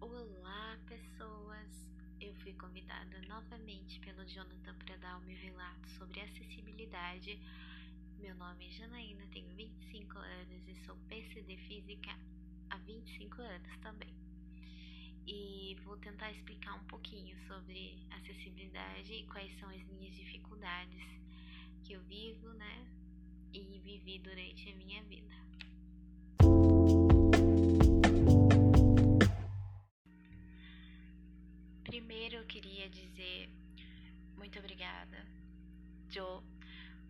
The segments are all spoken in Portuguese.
Olá, pessoas! Eu fui convidada novamente pelo Jonathan para dar o meu relato sobre acessibilidade. Meu nome é Janaína, tenho 25 anos e sou PCD Física há 25 anos também. E vou tentar explicar um pouquinho sobre acessibilidade e quais são as minhas dificuldades que eu vivo, né? E vivi durante a minha vida. Primeiro eu queria dizer muito obrigada, Jo,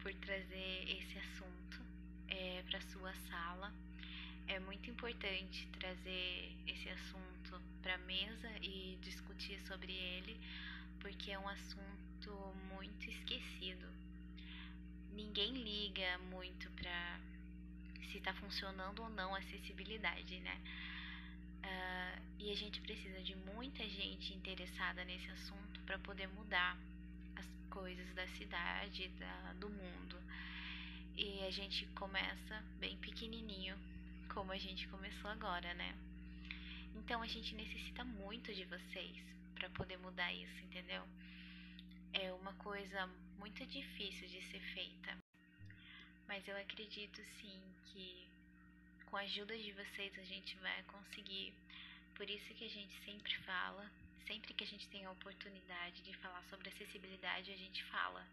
por trazer esse assunto é, para sua sala. É muito importante trazer esse assunto para a mesa e discutir sobre ele, porque é um assunto muito esquecido. Ninguém liga muito para se está funcionando ou não a acessibilidade, né? Uh, e a gente precisa de muita gente interessada nesse assunto para poder mudar as coisas da cidade, da, do mundo. E a gente começa bem pequenininho, como a gente começou agora, né? Então a gente necessita muito de vocês para poder mudar isso, entendeu? É uma coisa muito difícil de ser feita. Mas eu acredito sim que com a ajuda de vocês a gente vai conseguir. Por isso que a gente sempre fala, sempre que a gente tem a oportunidade de falar sobre acessibilidade, a gente fala.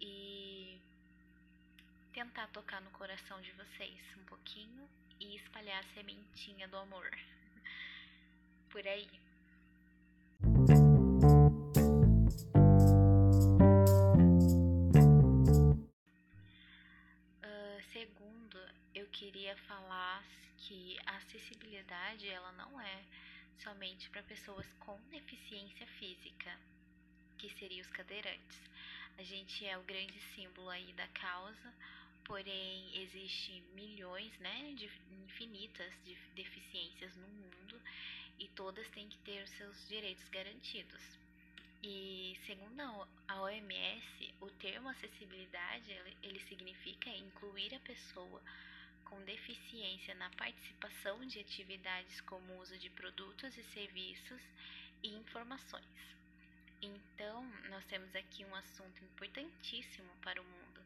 E tentar tocar no coração de vocês um pouquinho e espalhar a sementinha do amor por aí. Queria falar que a acessibilidade ela não é somente para pessoas com deficiência física, que seriam os cadeirantes. A gente é o grande símbolo aí da causa, porém existe milhões, né, de infinitas de deficiências no mundo e todas têm que ter os seus direitos garantidos. E segundo a OMS, o termo acessibilidade ele, ele significa incluir a pessoa com deficiência na participação de atividades como uso de produtos e serviços e informações. Então, nós temos aqui um assunto importantíssimo para o mundo.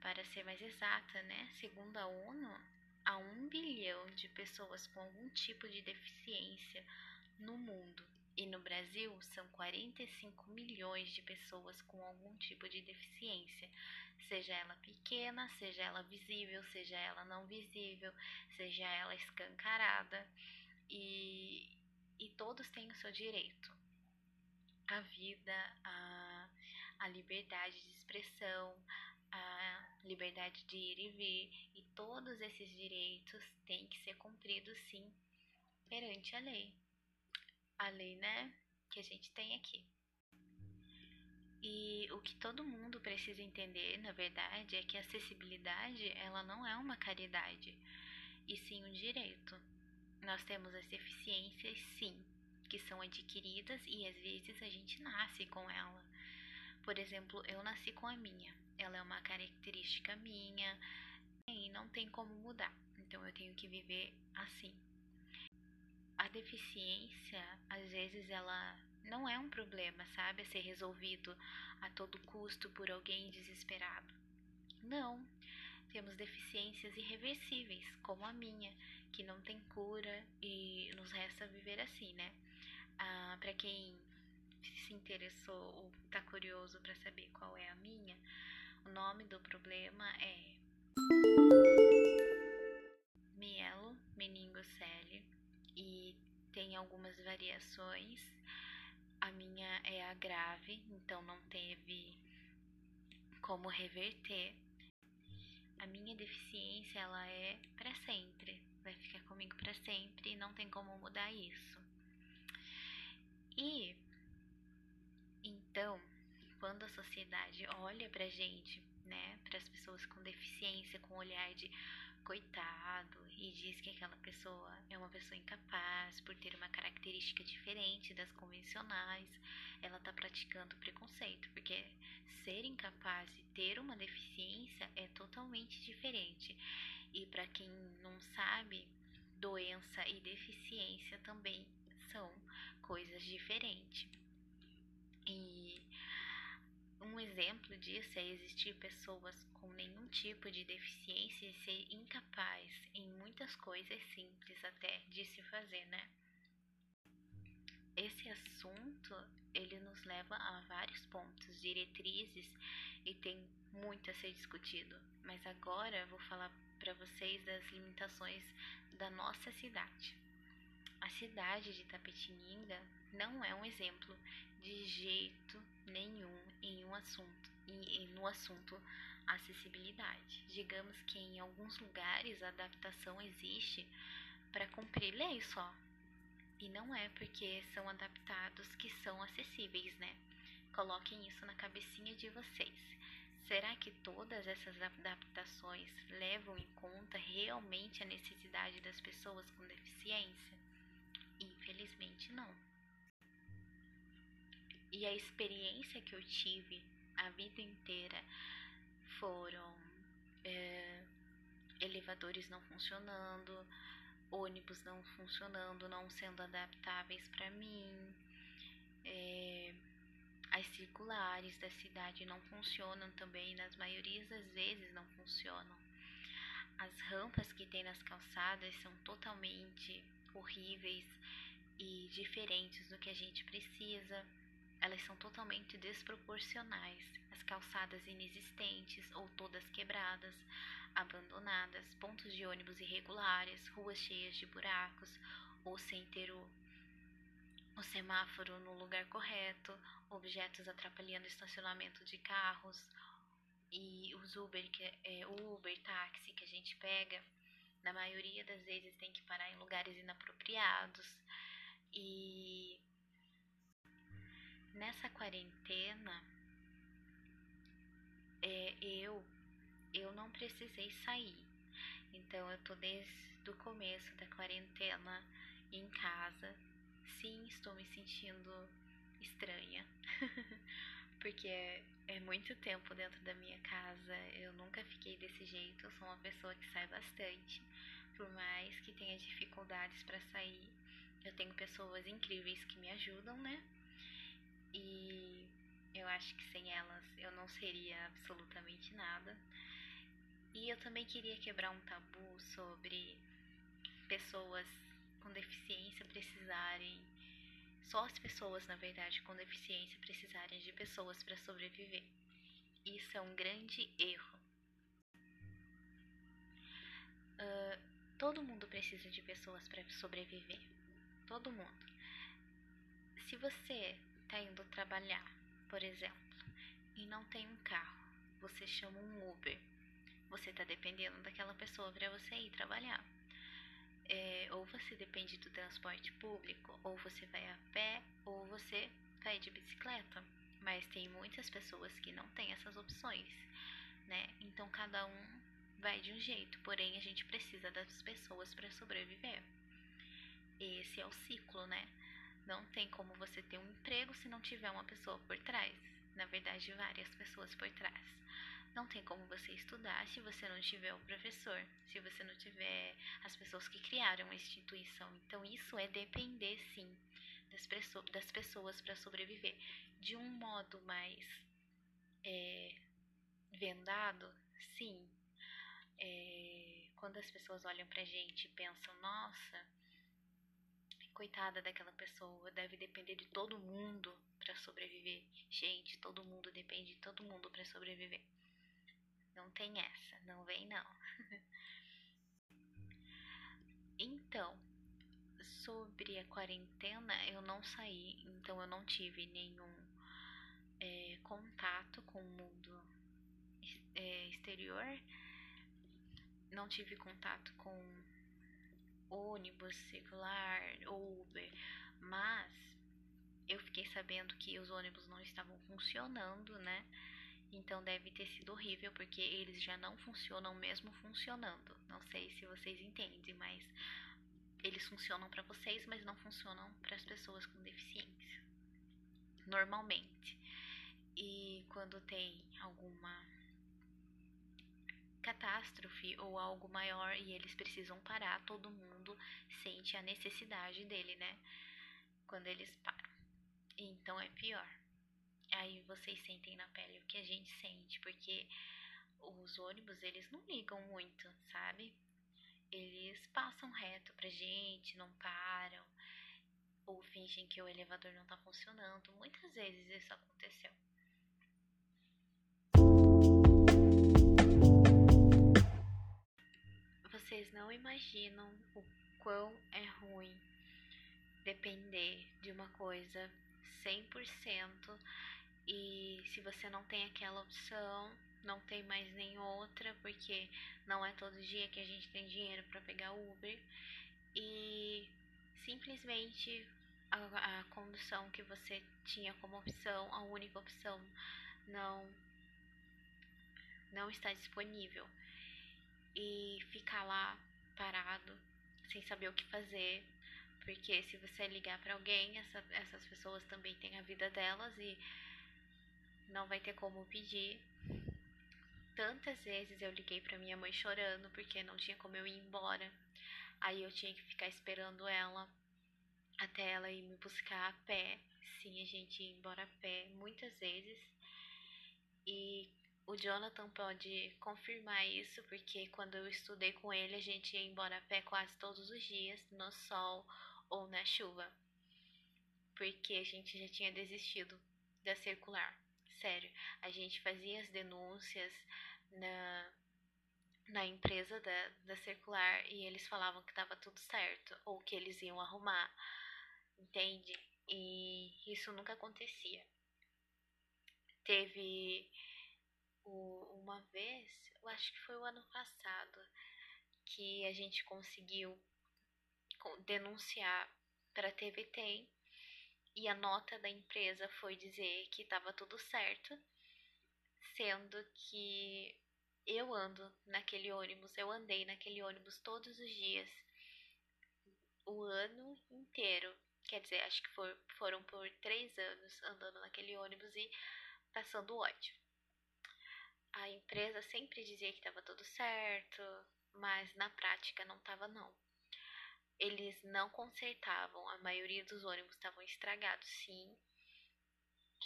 Para ser mais exata, né? Segundo a ONU, há um bilhão de pessoas com algum tipo de deficiência no mundo. E no Brasil, são 45 milhões de pessoas com algum tipo de deficiência, seja ela pequena, seja ela visível, seja ela não visível, seja ela escancarada, e, e todos têm o seu direito. A vida, a, a liberdade de expressão, a liberdade de ir e vir, e todos esses direitos têm que ser cumpridos sim perante a lei. A lei, né, que a gente tem aqui. E o que todo mundo precisa entender, na verdade, é que a acessibilidade, ela não é uma caridade, e sim um direito. Nós temos as deficiências, sim, que são adquiridas e às vezes a gente nasce com ela. Por exemplo, eu nasci com a minha. Ela é uma característica minha e não tem como mudar. Então eu tenho que viver assim. Deficiência, às vezes ela não é um problema, sabe, a ser resolvido a todo custo por alguém desesperado. Não. Temos deficiências irreversíveis, como a minha, que não tem cura e nos resta viver assim, né? Ah, para quem se interessou ou está curioso para saber qual é a minha, o nome do problema é mielo meningocele e tem algumas variações a minha é a grave, então não teve como reverter. A minha deficiência ela é para sempre, vai ficar comigo para sempre e não tem como mudar isso. E então, quando a sociedade olha pra gente, né, para as pessoas com deficiência com olhar de coitado e diz que aquela pessoa é uma pessoa incapaz por ter uma característica diferente das convencionais, ela está praticando preconceito, porque ser incapaz e ter uma deficiência é totalmente diferente. E para quem não sabe, doença e deficiência também são coisas diferentes. E um exemplo disso é existir pessoas com nenhum tipo de deficiência e ser incapaz em muitas coisas simples até de se fazer, né? Esse assunto ele nos leva a vários pontos, diretrizes e tem muito a ser discutido. Mas agora vou falar para vocês das limitações da nossa cidade. A cidade de Tapetininga não é um exemplo de jeito nenhum em um assunto e no assunto acessibilidade. Digamos que em alguns lugares a adaptação existe para cumprir lei só. E não é porque são adaptados que são acessíveis, né? Coloquem isso na cabecinha de vocês. Será que todas essas adaptações levam em conta realmente a necessidade das pessoas com deficiência? Infelizmente, não. E a experiência que eu tive a vida inteira foram é, elevadores não funcionando, ônibus não funcionando, não sendo adaptáveis para mim. É, as circulares da cidade não funcionam também, nas maiorias das vezes não funcionam. As rampas que tem nas calçadas são totalmente horríveis e diferentes do que a gente precisa. Elas são totalmente desproporcionais. As calçadas inexistentes ou todas quebradas, abandonadas, pontos de ônibus irregulares, ruas cheias de buracos ou sem ter o o semáforo no lugar correto, objetos atrapalhando o estacionamento de carros e os Uber, que é, Uber, táxi que a gente pega, na maioria das vezes tem que parar em lugares inapropriados. E nessa quarentena, é, eu eu não precisei sair. Então eu tô desde o começo da quarentena em casa sim, estou me sentindo estranha. Porque é, é, muito tempo dentro da minha casa. Eu nunca fiquei desse jeito. Eu sou uma pessoa que sai bastante. Por mais que tenha dificuldades para sair, eu tenho pessoas incríveis que me ajudam, né? E eu acho que sem elas eu não seria absolutamente nada. E eu também queria quebrar um tabu sobre pessoas com deficiência precisarem. Só as pessoas, na verdade, com deficiência precisarem de pessoas para sobreviver. Isso é um grande erro. Uh, todo mundo precisa de pessoas para sobreviver. Todo mundo. Se você está indo trabalhar, por exemplo, e não tem um carro, você chama um Uber. Você está dependendo daquela pessoa para você ir trabalhar é, ou você depende do transporte público, ou você vai a pé, ou você vai de bicicleta. Mas tem muitas pessoas que não têm essas opções, né? Então cada um vai de um jeito, porém a gente precisa das pessoas para sobreviver. Esse é o ciclo, né? Não tem como você ter um emprego se não tiver uma pessoa por trás. Na verdade, várias pessoas por trás. Não tem como você estudar se você não tiver o professor, se você não tiver as pessoas que criaram a instituição. Então, isso é depender, sim, das, pessoas para sobreviver. De um modo mais é, vendado, sim. É, quando as pessoas olham pra gente e pensam, nossa, coitada daquela pessoa, deve depender de todo mundo para sobreviver. Gente, todo mundo depende de todo mundo para sobreviver. Não tem essa, não vem não. então, sobre a quarentena, eu não saí, então eu não tive nenhum é, contato com o mundo é, exterior, não tive contato com ônibus circular, Uber, mas eu fiquei sabendo que os ônibus não estavam funcionando, né? Então deve ter sido horrível porque eles já não funcionam mesmo funcionando. Não sei se vocês entendem, mas eles funcionam para vocês, mas não funcionam para as pessoas com deficiência. Normalmente. E quando tem alguma catástrofe ou algo maior e eles precisam parar, todo mundo sente a necessidade dele, né? Quando eles param. Então é pior. Aí vocês sentem na pele o que a gente sente, porque os ônibus eles não ligam muito, sabe? Eles passam reto pra gente, não param, ou fingem que o elevador não tá funcionando. Muitas vezes isso aconteceu. Vocês não imaginam o quão é ruim depender de uma coisa 100% e se você não tem aquela opção, não tem mais nem outra, porque não é todo dia que a gente tem dinheiro para pegar Uber. E simplesmente a, a condução que você tinha como opção, a única opção, não não está disponível e ficar lá parado sem saber o que fazer, porque se você ligar para alguém, essa, essas pessoas também têm a vida delas e não vai ter como pedir. Tantas vezes eu liguei para minha mãe chorando porque não tinha como eu ir embora. Aí eu tinha que ficar esperando ela até ela ir me buscar a pé. Sim, a gente ia embora a pé muitas vezes. E o Jonathan pode confirmar isso, porque quando eu estudei com ele, a gente ia embora a pé quase todos os dias, no sol ou na chuva. Porque a gente já tinha desistido da circular. Sério, a gente fazia as denúncias na, na empresa da, da circular e eles falavam que estava tudo certo ou que eles iam arrumar, entende? E isso nunca acontecia. Teve uma vez, eu acho que foi o ano passado, que a gente conseguiu denunciar para a TV Tem e a nota da empresa foi dizer que estava tudo certo, sendo que eu ando naquele ônibus, eu andei naquele ônibus todos os dias, o ano inteiro. Quer dizer, acho que for, foram por três anos andando naquele ônibus e passando ódio. A empresa sempre dizia que estava tudo certo, mas na prática não estava não. Eles não consertavam, a maioria dos ônibus estavam estragados, sim.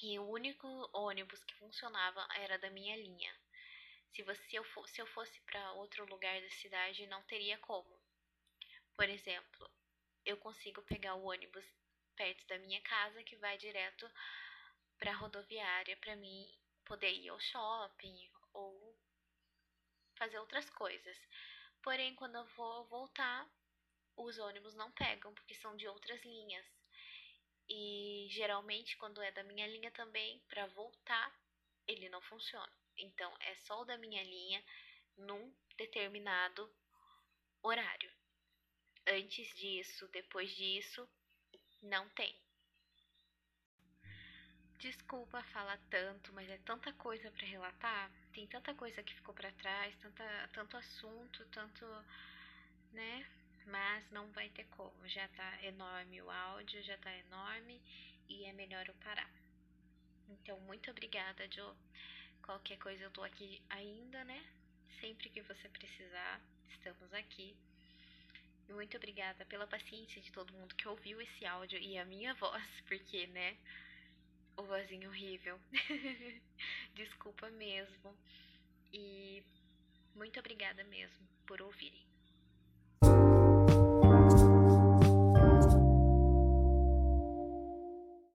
E o único ônibus que funcionava era da minha linha. Se, você, eu, se eu fosse para outro lugar da cidade, não teria como. Por exemplo, eu consigo pegar o ônibus perto da minha casa que vai direto para a rodoviária para mim poder ir ao shopping ou fazer outras coisas. Porém, quando eu vou voltar, os ônibus não pegam porque são de outras linhas. E geralmente, quando é da minha linha também, para voltar, ele não funciona. Então, é só o da minha linha num determinado horário. Antes disso, depois disso, não tem. Desculpa falar tanto, mas é tanta coisa para relatar, tem tanta coisa que ficou para trás, tanta, tanto assunto, tanto, né? Mas não vai ter como, já tá enorme o áudio, já tá enorme e é melhor eu parar. Então, muito obrigada, Jo. Qualquer coisa eu tô aqui ainda, né? Sempre que você precisar, estamos aqui. Muito obrigada pela paciência de todo mundo que ouviu esse áudio e a minha voz, porque, né? O vozinho horrível. Desculpa mesmo. E muito obrigada mesmo por ouvir.